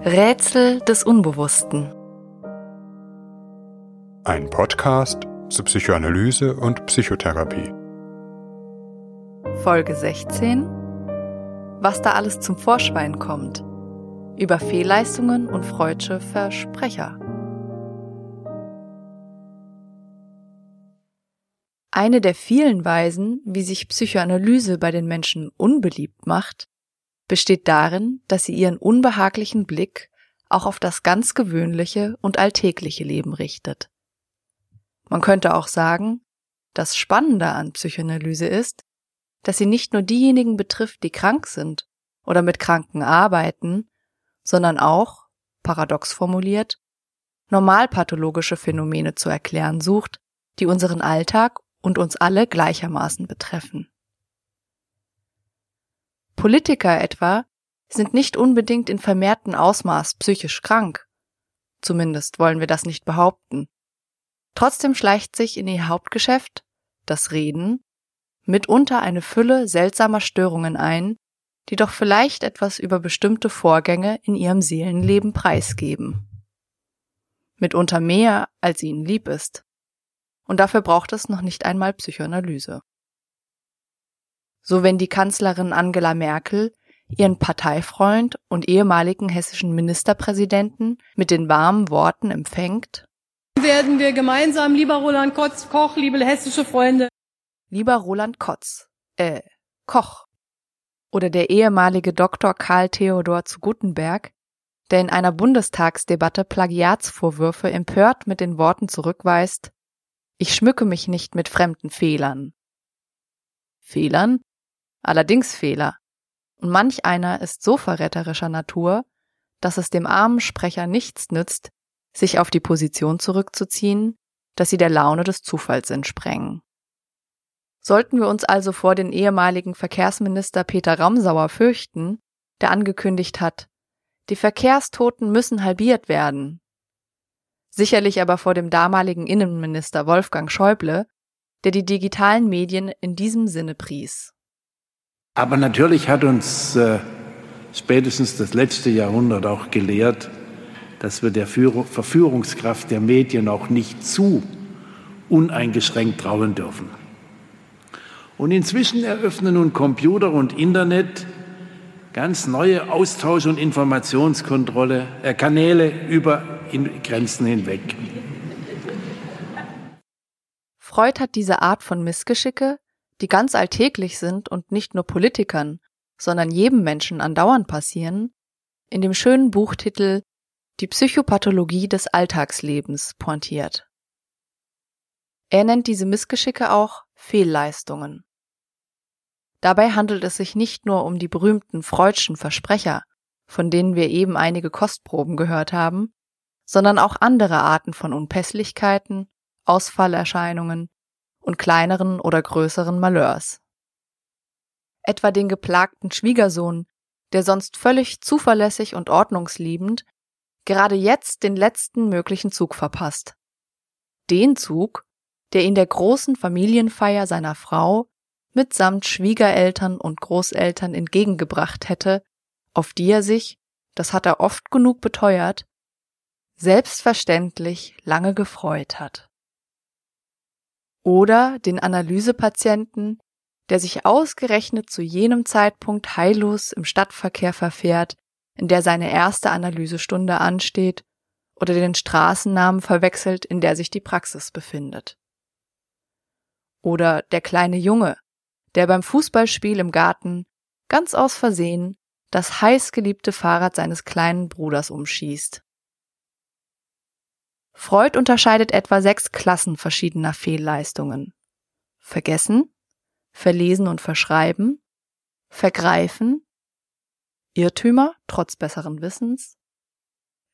Rätsel des Unbewussten. Ein Podcast zu Psychoanalyse und Psychotherapie. Folge 16. Was da alles zum Vorschwein kommt. Über Fehlleistungen und freudsche Versprecher. Eine der vielen Weisen, wie sich Psychoanalyse bei den Menschen unbeliebt macht, besteht darin, dass sie ihren unbehaglichen Blick auch auf das ganz gewöhnliche und alltägliche Leben richtet. Man könnte auch sagen, das Spannende an Psychoanalyse ist, dass sie nicht nur diejenigen betrifft, die krank sind oder mit Kranken arbeiten, sondern auch, paradox formuliert, normalpathologische Phänomene zu erklären sucht, die unseren Alltag und uns alle gleichermaßen betreffen. Politiker etwa sind nicht unbedingt in vermehrtem Ausmaß psychisch krank. Zumindest wollen wir das nicht behaupten. Trotzdem schleicht sich in ihr Hauptgeschäft, das Reden, mitunter eine Fülle seltsamer Störungen ein, die doch vielleicht etwas über bestimmte Vorgänge in ihrem Seelenleben preisgeben. Mitunter mehr, als ihnen lieb ist. Und dafür braucht es noch nicht einmal Psychoanalyse so wenn die Kanzlerin Angela Merkel ihren Parteifreund und ehemaligen hessischen Ministerpräsidenten mit den warmen Worten empfängt. Werden wir gemeinsam, lieber Roland Kotz, Koch, liebe hessische Freunde. Lieber Roland Kotz, äh, Koch. Oder der ehemalige Dr. Karl Theodor zu Gutenberg, der in einer Bundestagsdebatte Plagiatsvorwürfe empört mit den Worten zurückweist, ich schmücke mich nicht mit fremden Fehlern. Fehlern, allerdings Fehler. Und manch einer ist so verräterischer Natur, dass es dem armen Sprecher nichts nützt, sich auf die Position zurückzuziehen, dass sie der Laune des Zufalls entsprengen. Sollten wir uns also vor den ehemaligen Verkehrsminister Peter Ramsauer fürchten, der angekündigt hat, die Verkehrstoten müssen halbiert werden. Sicherlich aber vor dem damaligen Innenminister Wolfgang Schäuble, der die digitalen Medien in diesem Sinne pries. Aber natürlich hat uns äh, spätestens das letzte Jahrhundert auch gelehrt, dass wir der Führung, Verführungskraft der Medien auch nicht zu uneingeschränkt trauen dürfen. Und inzwischen eröffnen nun Computer und Internet ganz neue Austausch- und Informationskontrolle, äh, Kanäle über Grenzen hinweg. Freud hat diese Art von Missgeschicke die ganz alltäglich sind und nicht nur Politikern, sondern jedem Menschen andauernd passieren, in dem schönen Buchtitel Die Psychopathologie des Alltagslebens pointiert. Er nennt diese Missgeschicke auch Fehlleistungen. Dabei handelt es sich nicht nur um die berühmten Freudschen Versprecher, von denen wir eben einige Kostproben gehört haben, sondern auch andere Arten von Unpässlichkeiten, Ausfallerscheinungen, und kleineren oder größeren Malheurs. Etwa den geplagten Schwiegersohn, der sonst völlig zuverlässig und ordnungsliebend gerade jetzt den letzten möglichen Zug verpasst. Den Zug, der ihn der großen Familienfeier seiner Frau mitsamt Schwiegereltern und Großeltern entgegengebracht hätte, auf die er sich, das hat er oft genug beteuert, selbstverständlich lange gefreut hat oder den Analysepatienten, der sich ausgerechnet zu jenem Zeitpunkt heillos im Stadtverkehr verfährt, in der seine erste Analysestunde ansteht, oder den Straßennamen verwechselt, in der sich die Praxis befindet. Oder der kleine Junge, der beim Fußballspiel im Garten ganz aus Versehen das heißgeliebte Fahrrad seines kleinen Bruders umschießt. Freud unterscheidet etwa sechs Klassen verschiedener Fehlleistungen. Vergessen, verlesen und verschreiben, vergreifen, Irrtümer trotz besseren Wissens,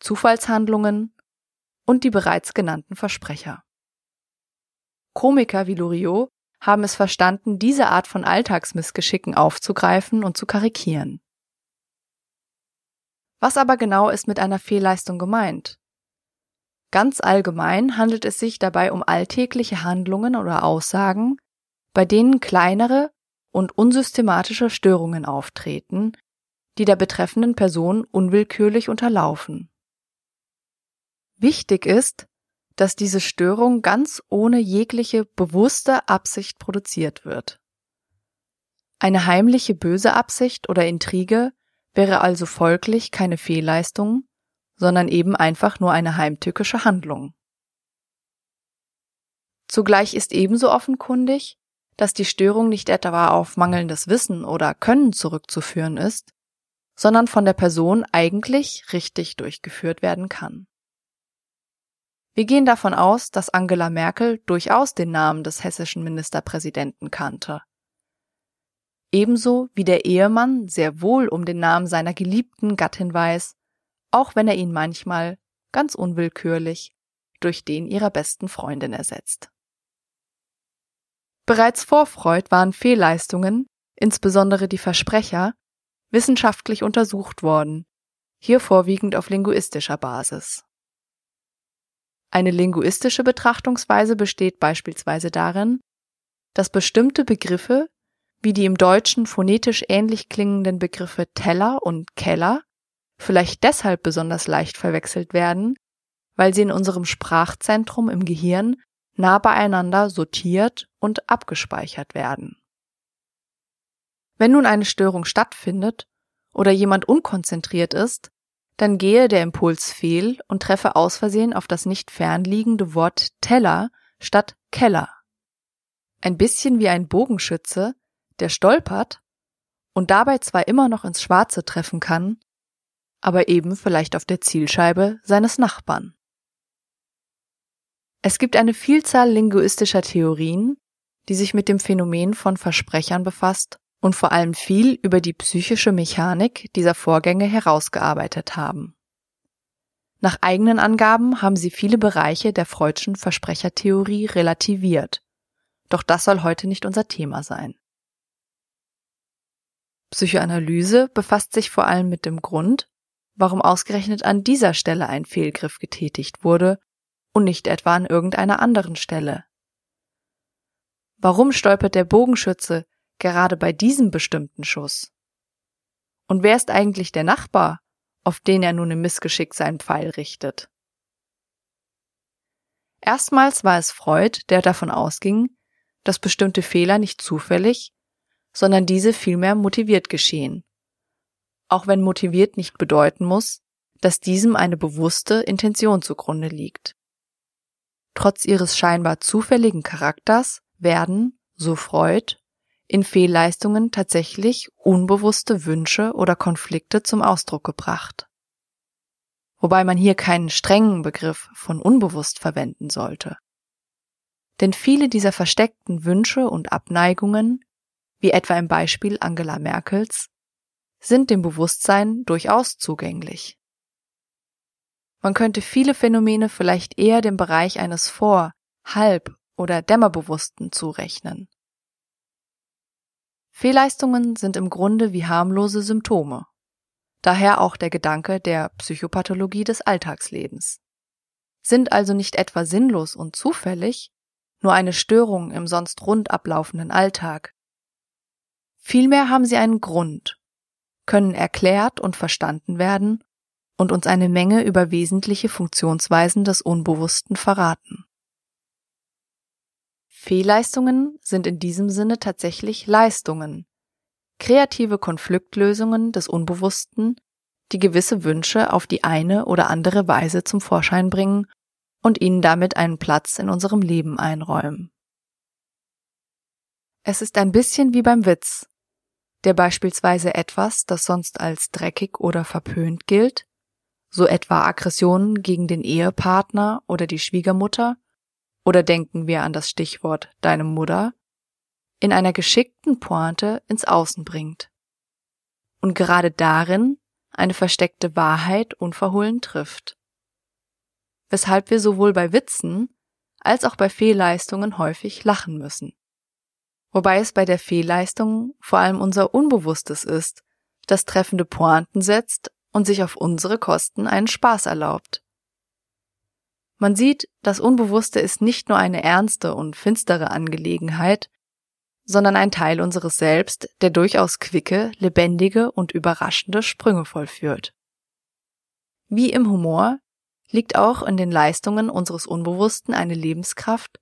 Zufallshandlungen und die bereits genannten Versprecher. Komiker wie Loriot haben es verstanden, diese Art von Alltagsmissgeschicken aufzugreifen und zu karikieren. Was aber genau ist mit einer Fehlleistung gemeint? Ganz allgemein handelt es sich dabei um alltägliche Handlungen oder Aussagen, bei denen kleinere und unsystematische Störungen auftreten, die der betreffenden Person unwillkürlich unterlaufen. Wichtig ist, dass diese Störung ganz ohne jegliche bewusste Absicht produziert wird. Eine heimliche böse Absicht oder Intrige wäre also folglich keine Fehlleistung, sondern eben einfach nur eine heimtückische Handlung. Zugleich ist ebenso offenkundig, dass die Störung nicht etwa auf mangelndes Wissen oder Können zurückzuführen ist, sondern von der Person eigentlich richtig durchgeführt werden kann. Wir gehen davon aus, dass Angela Merkel durchaus den Namen des hessischen Ministerpräsidenten kannte. Ebenso wie der Ehemann sehr wohl um den Namen seiner geliebten Gattin weiß, auch wenn er ihn manchmal, ganz unwillkürlich, durch den ihrer besten Freundin ersetzt. Bereits vor Freud waren Fehlleistungen, insbesondere die Versprecher, wissenschaftlich untersucht worden, hier vorwiegend auf linguistischer Basis. Eine linguistische Betrachtungsweise besteht beispielsweise darin, dass bestimmte Begriffe, wie die im Deutschen phonetisch ähnlich klingenden Begriffe Teller und Keller, vielleicht deshalb besonders leicht verwechselt werden, weil sie in unserem Sprachzentrum im Gehirn nah beieinander sortiert und abgespeichert werden. Wenn nun eine Störung stattfindet oder jemand unkonzentriert ist, dann gehe der Impuls fehl und treffe aus Versehen auf das nicht fernliegende Wort Teller statt Keller. Ein bisschen wie ein Bogenschütze, der stolpert und dabei zwar immer noch ins Schwarze treffen kann, aber eben vielleicht auf der Zielscheibe seines Nachbarn. Es gibt eine Vielzahl linguistischer Theorien, die sich mit dem Phänomen von Versprechern befasst und vor allem viel über die psychische Mechanik dieser Vorgänge herausgearbeitet haben. Nach eigenen Angaben haben sie viele Bereiche der Freudschen Versprechertheorie relativiert. Doch das soll heute nicht unser Thema sein. Psychoanalyse befasst sich vor allem mit dem Grund, warum ausgerechnet an dieser Stelle ein Fehlgriff getätigt wurde und nicht etwa an irgendeiner anderen Stelle. Warum stolpert der Bogenschütze gerade bei diesem bestimmten Schuss? Und wer ist eigentlich der Nachbar, auf den er nun im Missgeschick seinen Pfeil richtet? Erstmals war es Freud, der davon ausging, dass bestimmte Fehler nicht zufällig, sondern diese vielmehr motiviert geschehen. Auch wenn motiviert nicht bedeuten muss, dass diesem eine bewusste Intention zugrunde liegt. Trotz ihres scheinbar zufälligen Charakters werden, so Freud, in Fehlleistungen tatsächlich unbewusste Wünsche oder Konflikte zum Ausdruck gebracht. Wobei man hier keinen strengen Begriff von unbewusst verwenden sollte. Denn viele dieser versteckten Wünsche und Abneigungen, wie etwa im Beispiel Angela Merkels, sind dem Bewusstsein durchaus zugänglich. Man könnte viele Phänomene vielleicht eher dem Bereich eines Vor-, Halb- oder Dämmerbewussten zurechnen. Fehlleistungen sind im Grunde wie harmlose Symptome. Daher auch der Gedanke der Psychopathologie des Alltagslebens. Sind also nicht etwa sinnlos und zufällig, nur eine Störung im sonst rund ablaufenden Alltag. Vielmehr haben sie einen Grund, können erklärt und verstanden werden und uns eine Menge über wesentliche Funktionsweisen des Unbewussten verraten. Fehlleistungen sind in diesem Sinne tatsächlich Leistungen, kreative Konfliktlösungen des Unbewussten, die gewisse Wünsche auf die eine oder andere Weise zum Vorschein bringen und ihnen damit einen Platz in unserem Leben einräumen. Es ist ein bisschen wie beim Witz, der beispielsweise etwas, das sonst als dreckig oder verpönt gilt, so etwa Aggressionen gegen den Ehepartner oder die Schwiegermutter, oder denken wir an das Stichwort deine Mutter, in einer geschickten Pointe ins Außen bringt. Und gerade darin eine versteckte Wahrheit unverhohlen trifft. Weshalb wir sowohl bei Witzen als auch bei Fehlleistungen häufig lachen müssen. Wobei es bei der Fehlleistung vor allem unser Unbewusstes ist, das treffende Pointen setzt und sich auf unsere Kosten einen Spaß erlaubt. Man sieht, das Unbewusste ist nicht nur eine ernste und finstere Angelegenheit, sondern ein Teil unseres Selbst, der durchaus quicke, lebendige und überraschende Sprünge vollführt. Wie im Humor liegt auch in den Leistungen unseres Unbewussten eine Lebenskraft,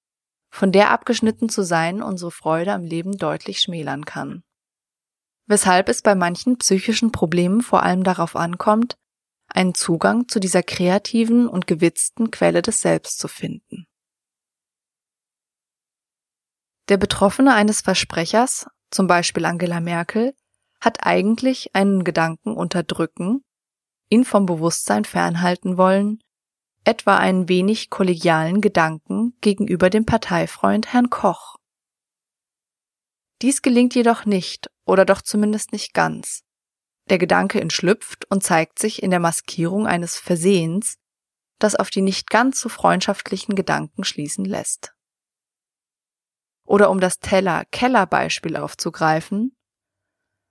von der abgeschnitten zu sein unsere Freude am Leben deutlich schmälern kann. Weshalb es bei manchen psychischen Problemen vor allem darauf ankommt, einen Zugang zu dieser kreativen und gewitzten Quelle des Selbst zu finden. Der Betroffene eines Versprechers, zum Beispiel Angela Merkel, hat eigentlich einen Gedanken unterdrücken, ihn vom Bewusstsein fernhalten wollen, etwa einen wenig kollegialen Gedanken gegenüber dem Parteifreund Herrn Koch. Dies gelingt jedoch nicht, oder doch zumindest nicht ganz. Der Gedanke entschlüpft und zeigt sich in der Maskierung eines Versehens, das auf die nicht ganz so freundschaftlichen Gedanken schließen lässt. Oder um das Teller-Keller-Beispiel aufzugreifen,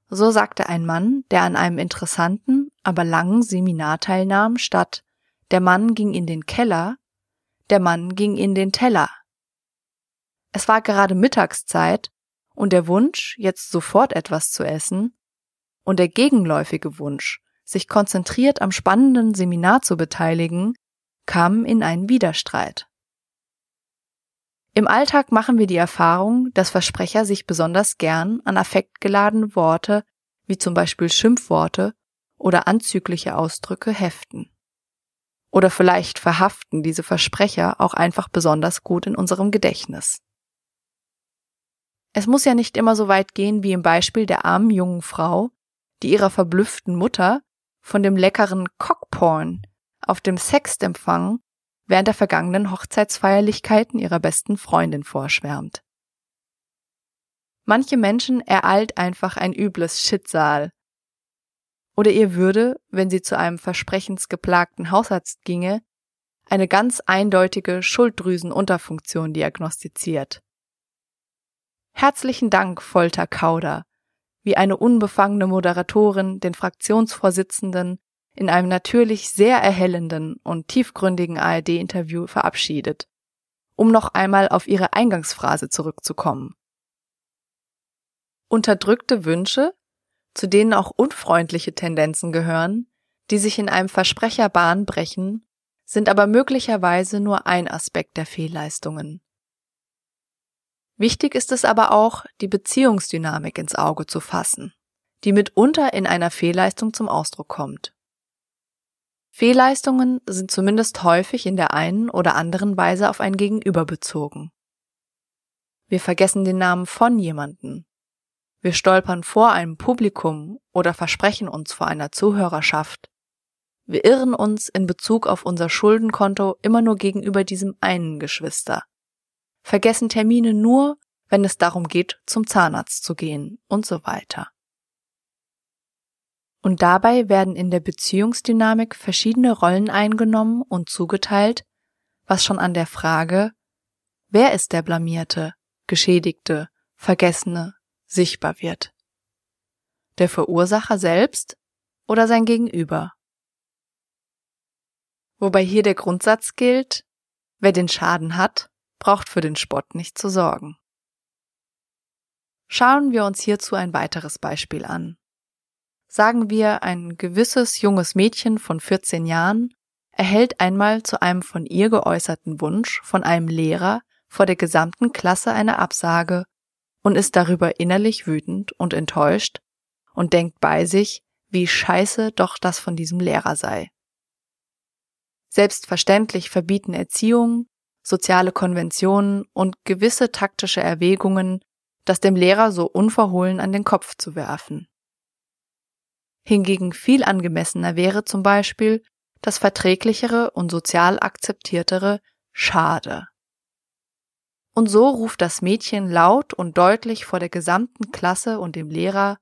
so sagte ein Mann, der an einem interessanten, aber langen Seminar teilnahm, statt der Mann ging in den Keller, der Mann ging in den Teller. Es war gerade Mittagszeit und der Wunsch, jetzt sofort etwas zu essen, und der gegenläufige Wunsch, sich konzentriert am spannenden Seminar zu beteiligen, kamen in einen Widerstreit. Im Alltag machen wir die Erfahrung, dass Versprecher sich besonders gern an affektgeladene Worte, wie zum Beispiel Schimpfworte oder anzügliche Ausdrücke heften. Oder vielleicht verhaften diese Versprecher auch einfach besonders gut in unserem Gedächtnis. Es muss ja nicht immer so weit gehen wie im Beispiel der armen jungen Frau, die ihrer verblüfften Mutter von dem leckeren Cockporn auf dem Sextempfang während der vergangenen Hochzeitsfeierlichkeiten ihrer besten Freundin vorschwärmt. Manche Menschen ereilt einfach ein übles Schicksal. Oder ihr würde, wenn sie zu einem versprechensgeplagten Hausarzt ginge, eine ganz eindeutige Schulddrüsenunterfunktion diagnostiziert. Herzlichen Dank, Folter Kauder, wie eine unbefangene Moderatorin den Fraktionsvorsitzenden in einem natürlich sehr erhellenden und tiefgründigen ARD-Interview verabschiedet, um noch einmal auf ihre Eingangsphrase zurückzukommen. Unterdrückte Wünsche, zu denen auch unfreundliche Tendenzen gehören, die sich in einem Versprecher Bahn brechen, sind aber möglicherweise nur ein Aspekt der Fehlleistungen. Wichtig ist es aber auch, die Beziehungsdynamik ins Auge zu fassen, die mitunter in einer Fehlleistung zum Ausdruck kommt. Fehlleistungen sind zumindest häufig in der einen oder anderen Weise auf ein Gegenüber bezogen. Wir vergessen den Namen von jemanden. Wir stolpern vor einem Publikum oder versprechen uns vor einer Zuhörerschaft. Wir irren uns in Bezug auf unser Schuldenkonto immer nur gegenüber diesem einen Geschwister vergessen Termine nur, wenn es darum geht, zum Zahnarzt zu gehen und so weiter. Und dabei werden in der Beziehungsdynamik verschiedene Rollen eingenommen und zugeteilt, was schon an der Frage, wer ist der Blamierte, Geschädigte, Vergessene, sichtbar wird. Der Verursacher selbst oder sein Gegenüber. Wobei hier der Grundsatz gilt, wer den Schaden hat, braucht für den Spott nicht zu sorgen. Schauen wir uns hierzu ein weiteres Beispiel an. Sagen wir, ein gewisses junges Mädchen von 14 Jahren erhält einmal zu einem von ihr geäußerten Wunsch von einem Lehrer vor der gesamten Klasse eine Absage und ist darüber innerlich wütend und enttäuscht und denkt bei sich, wie scheiße doch das von diesem Lehrer sei. Selbstverständlich verbieten Erziehung, soziale Konventionen und gewisse taktische Erwägungen, das dem Lehrer so unverhohlen an den Kopf zu werfen. Hingegen viel angemessener wäre zum Beispiel das verträglichere und sozial akzeptiertere Schade. Und so ruft das Mädchen laut und deutlich vor der gesamten Klasse und dem Lehrer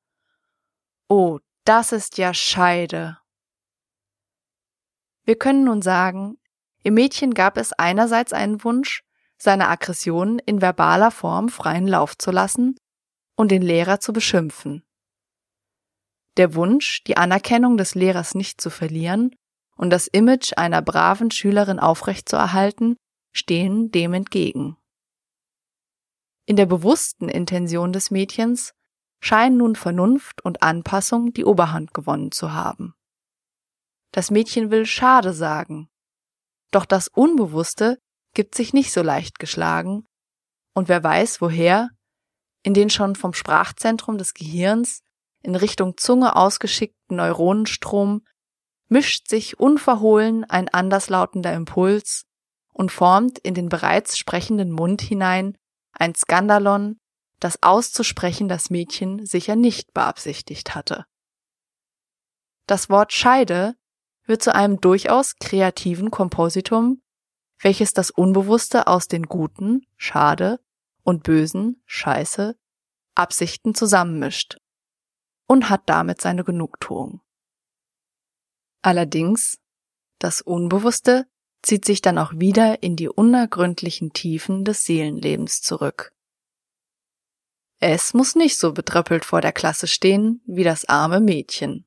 Oh, das ist ja Scheide. Wir können nun sagen, im Mädchen gab es einerseits einen Wunsch, seine Aggressionen in verbaler Form freien Lauf zu lassen und den Lehrer zu beschimpfen. Der Wunsch, die Anerkennung des Lehrers nicht zu verlieren und das Image einer braven Schülerin aufrechtzuerhalten, stehen dem entgegen. In der bewussten Intention des Mädchens scheinen nun Vernunft und Anpassung die Oberhand gewonnen zu haben. Das Mädchen will schade sagen, doch das Unbewusste gibt sich nicht so leicht geschlagen, und wer weiß woher, in den schon vom Sprachzentrum des Gehirns in Richtung Zunge ausgeschickten Neuronenstrom mischt sich unverhohlen ein anderslautender Impuls und formt in den bereits sprechenden Mund hinein ein Skandalon, das auszusprechen das Mädchen sicher nicht beabsichtigt hatte. Das Wort Scheide wird zu einem durchaus kreativen Kompositum, welches das Unbewusste aus den guten, schade, und bösen, scheiße, Absichten zusammenmischt und hat damit seine Genugtuung. Allerdings, das Unbewusste zieht sich dann auch wieder in die unergründlichen Tiefen des Seelenlebens zurück. Es muss nicht so betröppelt vor der Klasse stehen wie das arme Mädchen.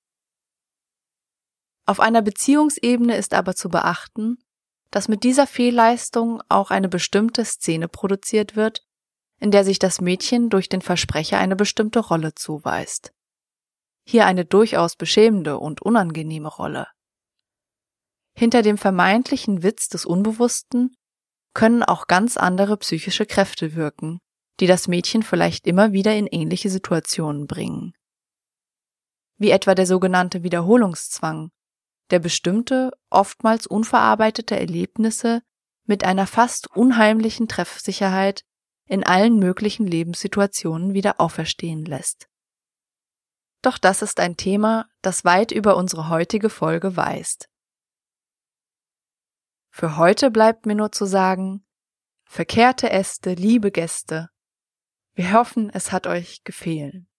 Auf einer Beziehungsebene ist aber zu beachten, dass mit dieser Fehlleistung auch eine bestimmte Szene produziert wird, in der sich das Mädchen durch den Versprecher eine bestimmte Rolle zuweist. Hier eine durchaus beschämende und unangenehme Rolle. Hinter dem vermeintlichen Witz des Unbewussten können auch ganz andere psychische Kräfte wirken, die das Mädchen vielleicht immer wieder in ähnliche Situationen bringen. Wie etwa der sogenannte Wiederholungszwang, der bestimmte, oftmals unverarbeitete Erlebnisse mit einer fast unheimlichen Treffsicherheit in allen möglichen Lebenssituationen wieder auferstehen lässt. Doch das ist ein Thema, das weit über unsere heutige Folge weist. Für heute bleibt mir nur zu sagen, verkehrte Äste, liebe Gäste, wir hoffen, es hat euch gefehlen.